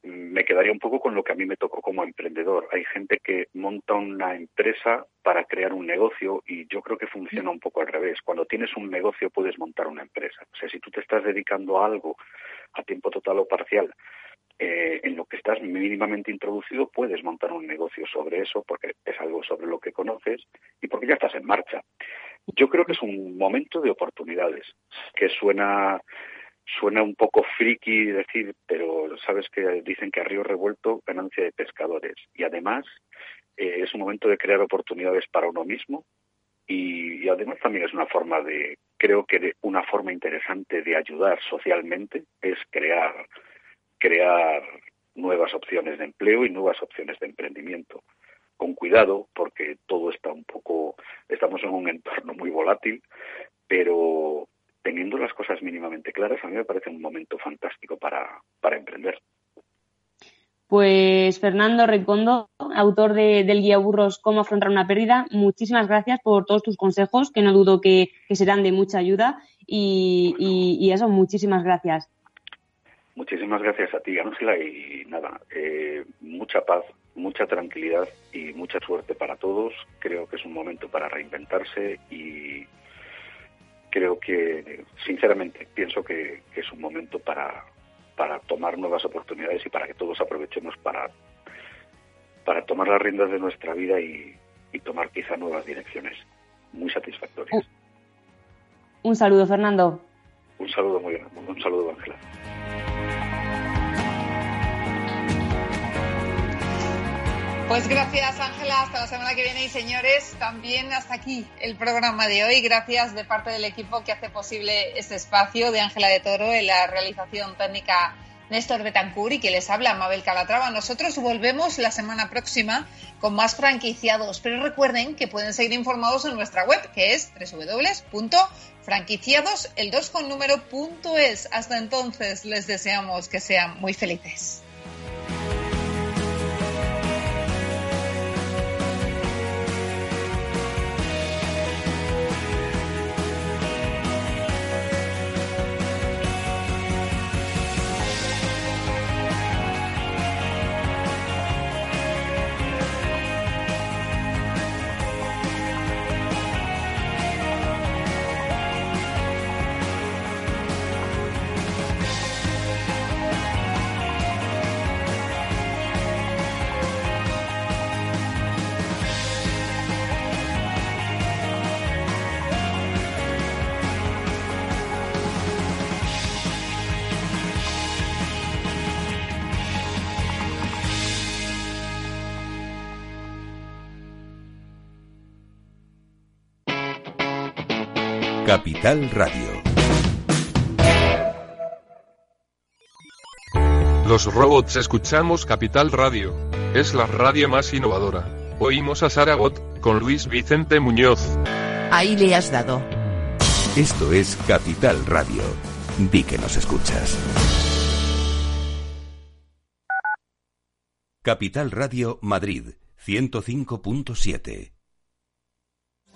me quedaría un poco con lo que a mí me tocó como emprendedor. Hay gente que monta una empresa para crear un negocio y yo creo que funciona un poco al revés. Cuando tienes un negocio puedes montar una empresa. O sea, si tú te estás dedicando a algo a tiempo total o parcial eh, en lo que estás mínimamente introducido puedes montar un negocio sobre eso porque es algo sobre lo que conoces y porque ya estás en marcha. Yo creo que es un momento de oportunidades, que suena suena un poco friki decir, pero sabes que dicen que a río revuelto ganancia de pescadores y además eh, es un momento de crear oportunidades para uno mismo y, y, además también es una forma de, creo que de una forma interesante de ayudar socialmente es crear, crear nuevas opciones de empleo y nuevas opciones de emprendimiento. Con cuidado, porque todo está un poco, estamos en un entorno muy volátil, pero teniendo las cosas mínimamente claras, a mí me parece un momento fantástico para, para emprender. Pues Fernando Recondo, autor de, del guía Burros Cómo afrontar una pérdida, muchísimas gracias por todos tus consejos, que no dudo que, que serán de mucha ayuda. Y, y, y, eso, muchísimas gracias. Muchísimas gracias a ti, Ángela, y nada, eh, mucha paz, mucha tranquilidad y mucha suerte para todos. Creo que es un momento para reinventarse y creo que, sinceramente, pienso que, que es un momento para, para tomar nuevas oportunidades y para que todos aprovechemos para, para tomar las riendas de nuestra vida y, y tomar quizá nuevas direcciones muy satisfactorias. Un saludo, Fernando. Un saludo muy grande. Un saludo, Ángela. Pues gracias Ángela, hasta la semana que viene y señores, también hasta aquí el programa de hoy. Gracias de parte del equipo que hace posible este espacio de Ángela de Toro en la realización técnica Néstor Betancur y que les habla Mabel Calatrava. Nosotros volvemos la semana próxima con más franquiciados, pero recuerden que pueden seguir informados en nuestra web que es www.franquiciados, el 2 con número punto es. Hasta entonces les deseamos que sean muy felices. Capital Radio. Los robots escuchamos Capital Radio. Es la radio más innovadora. Oímos a Saragot, con Luis Vicente Muñoz. Ahí le has dado. Esto es Capital Radio. Di que nos escuchas. Capital Radio Madrid, 105.7.